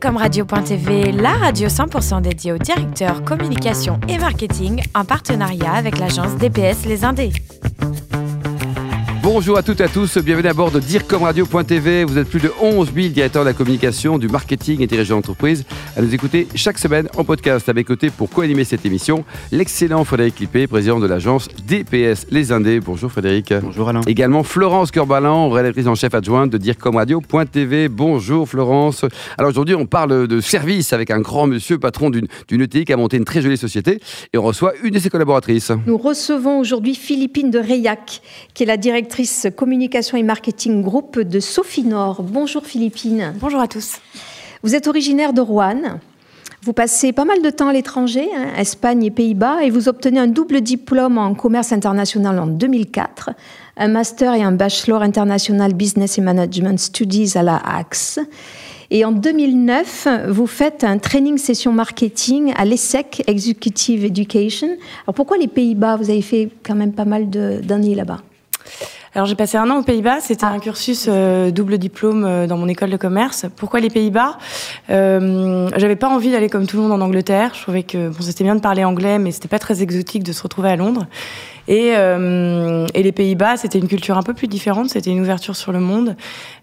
Comme radio.tv, la radio 100% dédiée aux directeurs communication et marketing en partenariat avec l'agence DPS Les Indés. Bonjour à toutes et à tous, bienvenue à bord de DireComRadio.tv. Vous êtes plus de 11 000 directeurs de la communication, du marketing et dirigeants d'entreprise à nous écouter chaque semaine en podcast. À mes côtés pour co-animer cette émission, l'excellent Frédéric Lippé, président de l'agence DPS Les Indés. Bonjour Frédéric. Bonjour Alain. Également Florence Corbalan, rédactrice en chef adjointe de DireComRadio.tv. Bonjour Florence. Alors aujourd'hui, on parle de service avec un grand monsieur, patron d'une ETI qui a monté une très jolie société et on reçoit une de ses collaboratrices. Nous recevons aujourd'hui Philippine de Rayac, qui est la directrice communication et marketing groupe de Sofinor. Bonjour Philippine. Bonjour à tous. Vous êtes originaire de Rouen. Vous passez pas mal de temps à l'étranger, hein, Espagne et Pays-Bas, et vous obtenez un double diplôme en commerce international en 2004, un master et un bachelor international business and management studies à la AXE. Et en 2009, vous faites un training session marketing à l'ESSEC Executive Education. Alors pourquoi les Pays-Bas? Vous avez fait quand même pas mal d'années là-bas. Alors j'ai passé un an aux Pays-Bas, c'était ah. un cursus euh, double diplôme euh, dans mon école de commerce. Pourquoi les Pays-Bas? Euh, J'avais pas envie d'aller comme tout le monde en Angleterre. Je trouvais que bon, c'était bien de parler anglais, mais c'était pas très exotique de se retrouver à Londres. Et, euh, et les Pays-Bas, c'était une culture un peu plus différente. C'était une ouverture sur le monde.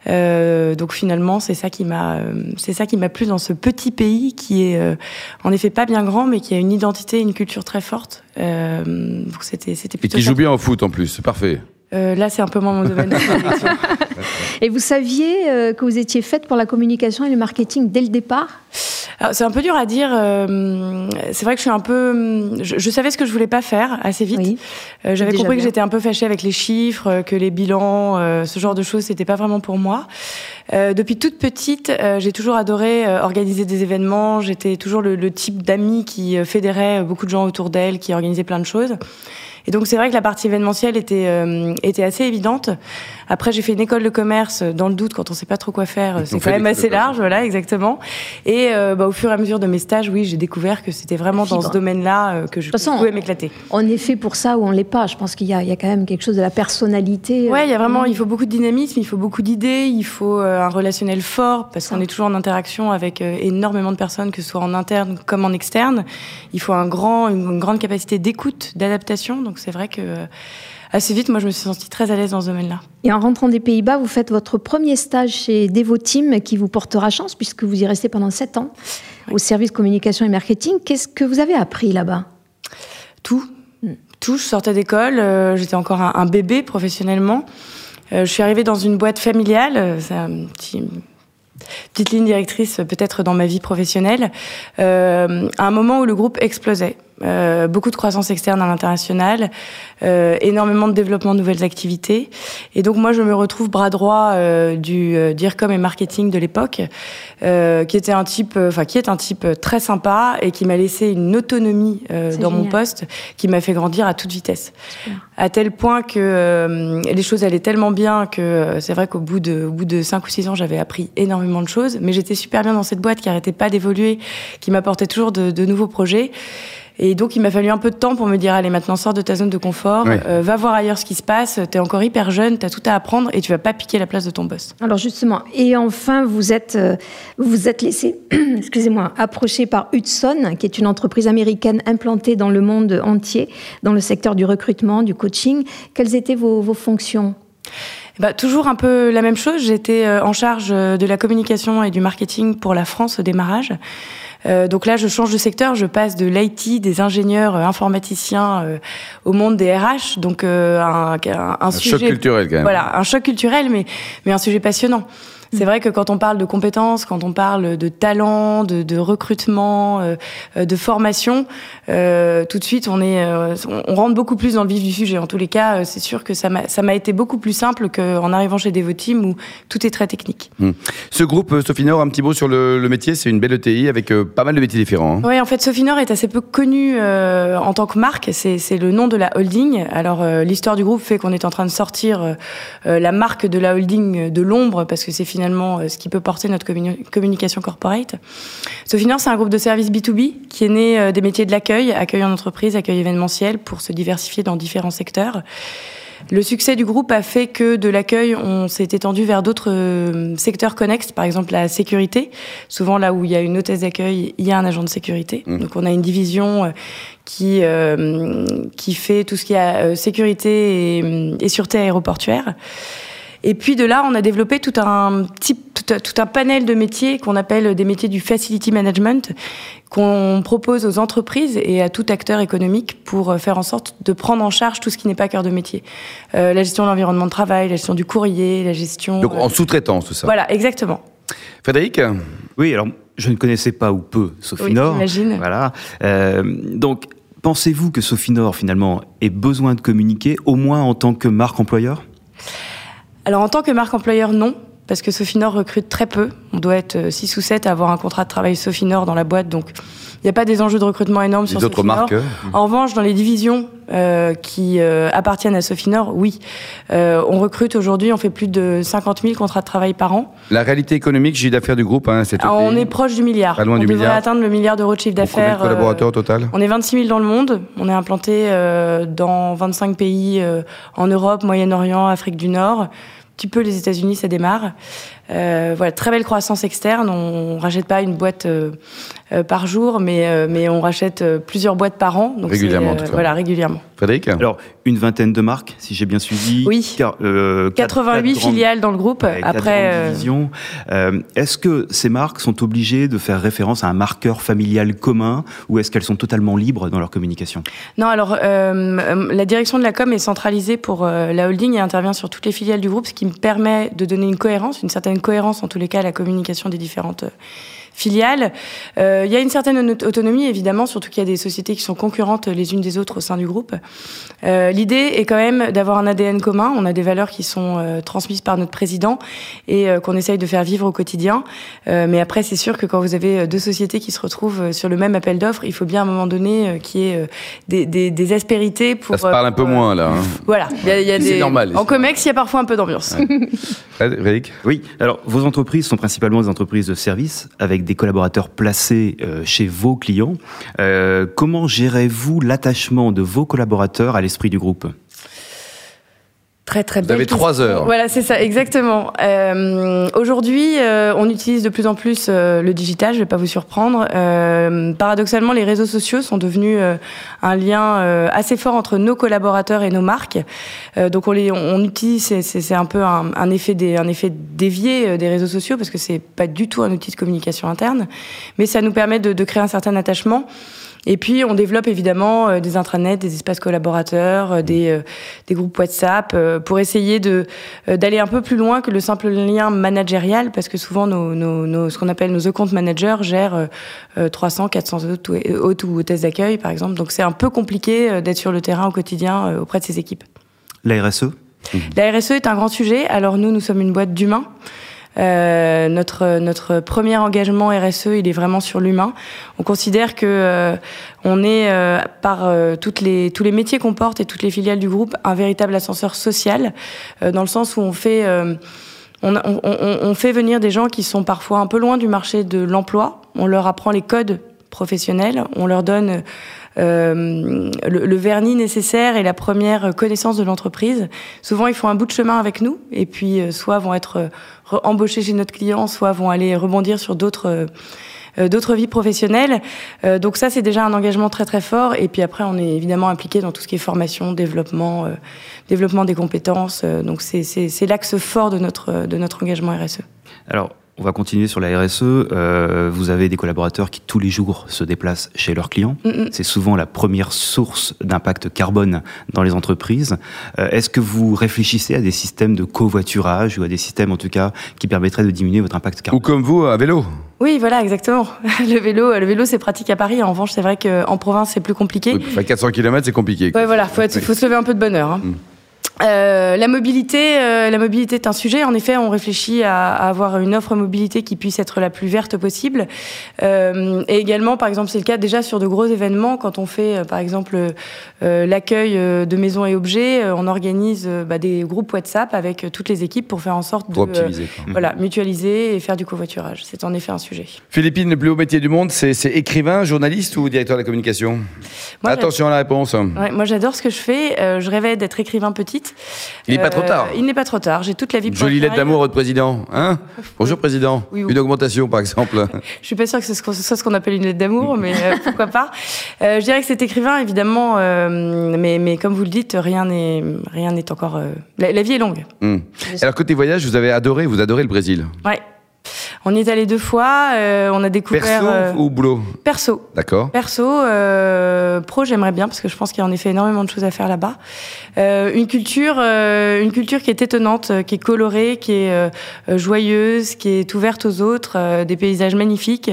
donc finalement, c'est ça qui m'a, c'est ça qui m'a plu dans ce petit pays qui est en effet pas bien grand, mais qui a une identité, une culture très forte. donc c'était, c'était plutôt. Et qui joue bien au foot en plus, c'est parfait. Euh, là, c'est un peu moins mon domaine de Et vous saviez euh, que vous étiez faite pour la communication et le marketing dès le départ? C'est un peu dur à dire. Euh, c'est vrai que je suis un peu. Je, savais ce que je voulais pas faire assez vite. J'avais compris que j'étais un peu fâchée avec les chiffres, que les bilans, ce genre de choses, c'était pas vraiment pour moi. depuis toute petite, j'ai toujours adoré organiser des événements. J'étais toujours le, le type d'amie qui fédérait beaucoup de gens autour d'elle, qui organisait plein de choses. Et donc c'est vrai que la partie événementielle était euh, était assez évidente. Après j'ai fait une école de commerce dans le doute quand on sait pas trop quoi faire, c'est quand même assez large, voilà exactement. Et euh, bah, au fur et à mesure de mes stages, oui, j'ai découvert que c'était vraiment dans ce domaine-là euh, que je pouvais m'éclater. On est fait pour ça ou on l'est pas. Je pense qu'il y, y a, quand même quelque chose de la personnalité. Ouais, il y a vraiment, il faut beaucoup de dynamisme, il faut beaucoup d'idées, il faut un relationnel fort parce qu'on est toujours en interaction avec énormément de personnes, que ce soit en interne comme en externe. Il faut un grand, une grande capacité d'écoute, d'adaptation. Donc c'est vrai que euh, assez vite, moi, je me suis sentie très à l'aise dans ce domaine-là. Et en rentrant des Pays-Bas, vous faites votre premier stage chez Devoteam qui vous portera chance puisque vous y restez pendant sept ans au service communication et marketing. Qu'est-ce que vous avez appris là-bas? Tout. Hmm. Tout. Je sortais d'école, euh, j'étais encore un, bébé professionnellement. Euh, je suis arrivée dans une boîte familiale. C'est un petit petite ligne directrice peut-être dans ma vie professionnelle, euh, à un moment où le groupe explosait. Euh, beaucoup de croissance externe à l'international, euh, énormément de développement de nouvelles activités. Et donc moi, je me retrouve bras droit euh, du euh, DIRCOM et marketing de l'époque, euh, qui était un type, enfin qui est un type très sympa et qui m'a laissé une autonomie dans mon poste, qui m'a fait grandir à toute vitesse, à tel point que les choses allaient tellement bien que c'est vrai qu'au bout de, au bout de cinq ou six ans, j'avais appris énormément de choses, mais j'étais super bien dans cette boîte qui arrêtait pas d'évoluer, qui m'apportait toujours de, de nouveaux projets. Et donc, il m'a fallu un peu de temps pour me dire, allez, maintenant, sors de ta zone de confort, euh, va voir ailleurs ce qui se passe, t'es encore hyper jeune, t'as tout à apprendre et tu vas pas piquer la place de ton boss. Alors, justement, et enfin, vous êtes, euh, vous êtes laissé, excusez-moi, approché par Hudson, qui est une entreprise américaine implantée dans le monde entier, dans le secteur du recrutement, du coaching. Quelles étaient vos, vos fonctions? Bah, toujours un peu la même chose. J'étais euh, en charge de la communication et du marketing pour la France au démarrage. Euh, donc là, je change de secteur, je passe de l'IT, des ingénieurs euh, informaticiens euh, au monde des RH. Donc un, un, un, sujet, choc culturel quand même. Voilà, un choc culturel, mais mais un sujet passionnant. C'est vrai que quand on parle de compétences, quand on parle de talent, de, de recrutement, euh, de formation, euh, tout de suite on est, euh, on rentre beaucoup plus dans le vif du sujet. En tous les cas, c'est sûr que ça m'a été beaucoup plus simple qu'en arrivant chez Devoteam où tout est très technique. Hmm. Ce groupe Sofinor, un petit mot sur le, le métier, c'est une belle ETI avec pas mal de métiers différents. Hein. Oui, en fait, Sofinor est assez peu connu en tant que marque. C'est le nom de la holding. Alors l'histoire du groupe fait qu'on est en train de sortir la marque de la holding de l'ombre parce que c'est finalement euh, ce qui peut porter notre communication corporate. Sofinor, c'est un groupe de services B2B qui est né euh, des métiers de l'accueil, accueil en entreprise, accueil événementiel, pour se diversifier dans différents secteurs. Le succès du groupe a fait que de l'accueil, on s'est étendu vers d'autres euh, secteurs connexes, par exemple la sécurité. Souvent là où il y a une hôtesse d'accueil, il y a un agent de sécurité. Mmh. Donc on a une division qui qui fait tout ce qui est sécurité et, et sûreté aéroportuaire. Et puis de là, on a développé tout un type, tout, un panel de métiers qu'on appelle des métiers du facility management, qu'on propose aux entreprises et à tout acteur économique pour euh, faire en sorte de prendre en charge tout ce qui n'est pas cœur de métier. Euh, la gestion de l'environnement de travail, la gestion du courrier, la gestion... Donc en sous-traitance, tout ça Voilà, exactement. Frédéric Oui, alors je ne connaissais pas ou peu Sophie Nord. Voilà. Euh, donc, pensez-vous que Sophie Nord, finalement, ait besoin de communiquer, au moins en tant que marque employeur? Alors en tant que marque employeur, non, parce que Sofinor recrute très peu. On doit être 6 euh, ou 7 à avoir un contrat de travail Sofinor dans la boîte, donc il n'y a pas des enjeux de recrutement énormes sur d'autres marques En revanche, dans les divisions euh, qui euh, appartiennent à Sofinor, oui. Euh, on recrute aujourd'hui, on fait plus de 50 000 contrats de travail par an. La réalité économique, chiffre d'affaires du groupe, hein, c'est On est proche du milliard. Pas loin on du devrait atteindre le milliard d'euros de chiffre d'affaires. Collaborateurs au total On est 26 000 dans le monde. On est implanté dans 25 pays en Europe, Moyen-Orient, Afrique du Nord petit peu les États-Unis, ça démarre. Euh, voilà, très belle croissance externe. On, rachète pas une boîte euh, par jour, mais mais on rachète plusieurs boîtes par an. Donc régulièrement, en tout cas. Voilà, régulièrement. Frédéric. Alors une vingtaine de marques, si j'ai bien suivi. Oui. 88 filiales dans le groupe. après. est-ce que ces marques sont obligées de faire référence à un marqueur familial commun, ou est-ce qu'elles sont totalement libres dans leur communication? Non, alors la direction de la com est centralisée pour la holding et intervient sur toutes les filiales du groupe, ce qui me permet de donner une cohérence, une certaine cohérence en tous les cas à la communication des différentes euh, filiales. Euh, il y a une certaine autonomie, évidemment, surtout qu'il y a des sociétés qui sont concurrentes les unes des autres au sein du groupe. Euh, L'idée est quand même d'avoir un ADN commun. On a des valeurs qui sont euh, transmises par notre président et euh, qu'on essaye de faire vivre au quotidien. Euh, mais après, c'est sûr que quand vous avez deux sociétés qui se retrouvent sur le même appel d'offres, il faut bien à un moment donné qu'il y ait des, des, des, aspérités pour... Ça se parle un peu moins, là. Hein. Voilà. Il y a, y a des... normal. En COMEX, il y a parfois un peu d'ambiance. Frédéric? Oui. Alors, vos entreprises sont principalement des entreprises de services avec des collaborateurs placés euh, chez vos clients. Euh, comment gérez-vous l'attachement de vos collaborateurs à l'esprit du groupe? Très très Vous avez trois heures. Voilà, c'est ça, exactement. Euh, Aujourd'hui, euh, on utilise de plus en plus euh, le digital. Je vais pas vous surprendre. Paradoxalement, les réseaux sociaux sont devenus un lien assez fort entre nos collaborateurs et nos marques. donc on les, on, utilise, c'est un peu un, un, effet des, un effet dévié des réseaux sociaux parce que c'est pas du tout un outil de communication interne, mais ça nous permet de, de créer un certain attachement. Et puis, on développe évidemment euh, des intranets, des espaces collaborateurs, euh, des, euh, des groupes WhatsApp, pour essayer de d'aller un peu plus loin que le simple lien managérial, parce que souvent, nos, nos, nos ce qu'on appelle nos compte managers gèrent 300, 400 hôtes ou hôtesses d'accueil, par exemple. Donc, c'est un peu compliqué d'être sur le terrain au quotidien auprès de ces équipes. La RSE La RSE est un grand sujet. Alors, nous, nous sommes une boîte d'humains. Euh, notre notre premier engagement RSE, il est vraiment sur l'humain. On considère que euh, on est euh, par euh, toutes les tous les métiers qu'on porte et toutes les filiales du groupe un véritable ascenseur social, dans le sens où on fait on, on, on, fait venir des gens qui sont parfois un peu loin du marché de l'emploi. On leur apprend les codes professionnels, on leur donne euh, le, le, vernis nécessaire et la première connaissance de l'entreprise. Souvent, ils font un bout de chemin avec nous et puis euh, soit vont être euh, embauchés chez notre client, soit vont aller rebondir sur d'autres d'autres vies professionnelles. Euh, donc ça, c'est déjà un engagement très très fort. Et puis après, on est évidemment impliqué dans tout ce qui est formation, développement, euh, développement des compétences. donc c'est l'axe fort de notre de notre engagement RSE. Alors, on va continuer sur la RSE. Euh, vous avez des collaborateurs qui tous les jours se déplacent chez leurs clients. Mm -mm. C'est souvent la première source d'impact carbone dans les entreprises. Euh, Est-ce que vous réfléchissez à des systèmes de covoiturage ou à des systèmes en tout cas qui permettraient de diminuer votre impact carbone? Ou comme vous, à vélo oui, voilà, exactement. Le vélo, le vélo, c'est pratique à Paris. En revanche, c'est vrai qu'en province, c'est plus compliqué. Oui, 400 km, c'est compliqué. Ouais, voilà, faut, être, faut se lever un peu de bonne heure. Hein. Mm. Euh, la mobilité, euh, la mobilité est un sujet. En effet, on réfléchit à, à, avoir une offre mobilité qui puisse être la plus verte possible. Euh, et également, par exemple, c'est le cas déjà sur de gros événements. Quand on fait, par exemple, euh, l'accueil de maisons et objets, on organise bah, des groupes WhatsApp avec toutes les équipes pour faire en sorte de optimiser, voilà, mutualiser et faire du covoiturage. C'est en effet un sujet. Philippine, le plus haut métier du monde, c'est écrivain, journaliste ou directeur de la communication? Moi, Attention à la réponse. Ouais, moi, j'adore ce que je fais. je rêvais d'être écrivain petite. Il n'est pas trop tard. Il n'est pas trop tard. J'ai toute la vie. Jolie lettre d'amour au président. Hein Bonjour président. Oui, oui. Une augmentation par exemple. Je suis pas sûre que ce soit ce qu'on appelle une lettre d'amour, mais pourquoi pas. je dirais que cet écrivain, évidemment, mais, mais comme vous le dites, rien n'est rien n'est encore. La, la, vie est longue. Hmm. Alors côté voyage, vous avez adoré, vous adorez le Brésil. Ouais. On y est allé deux fois. Euh, on a découvert. Perso euh, ou boulot Perso. D'accord. Perso. Euh, pro, j'aimerais bien parce que je pense qu'il y a en effet énormément de choses à faire là-bas. Euh, une culture, euh, une culture qui est étonnante, qui est colorée, qui est joyeuse, qui est ouverte aux autres, des paysages magnifiques.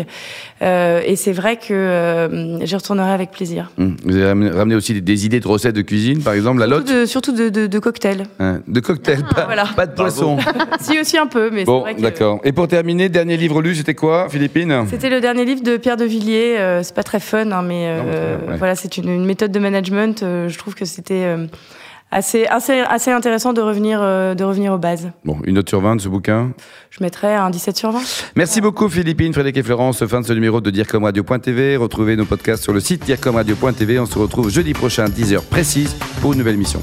et c'est vrai que j'y retournerai avec plaisir. Hum. Vous avez ramené aussi des, idées de recettes de cuisine, par exemple, la lotte de, Surtout de, de, de cocktails. Hein, de cocktails, Ah, pas, voilà. pas de poisson. si aussi un peu, mais Bon, c'est vrai que. d'accord. Et pour terminer, dernier livre lu, c'était quoi, Philippine C'était le dernier livre de Pierre de Villiers. Euh, c'est pas très fun, hein, mais euh, ouais. voilà, c'est une, une méthode de management. euh, je trouve que c'était euh, assez, assez, assez intéressant de revenir, de revenir aux bases. Bon, une note sur 20 de ce bouquin. Je mettrais un 17 sur 20. Merci beaucoup Philippine, Frédéric et Florence. Fin de ce numéro de DireComRadio.tv. Retrouvez nos podcasts sur le site DireComRadio.tv. On se retrouve jeudi prochain, 10h précise, pour une nouvelle mission.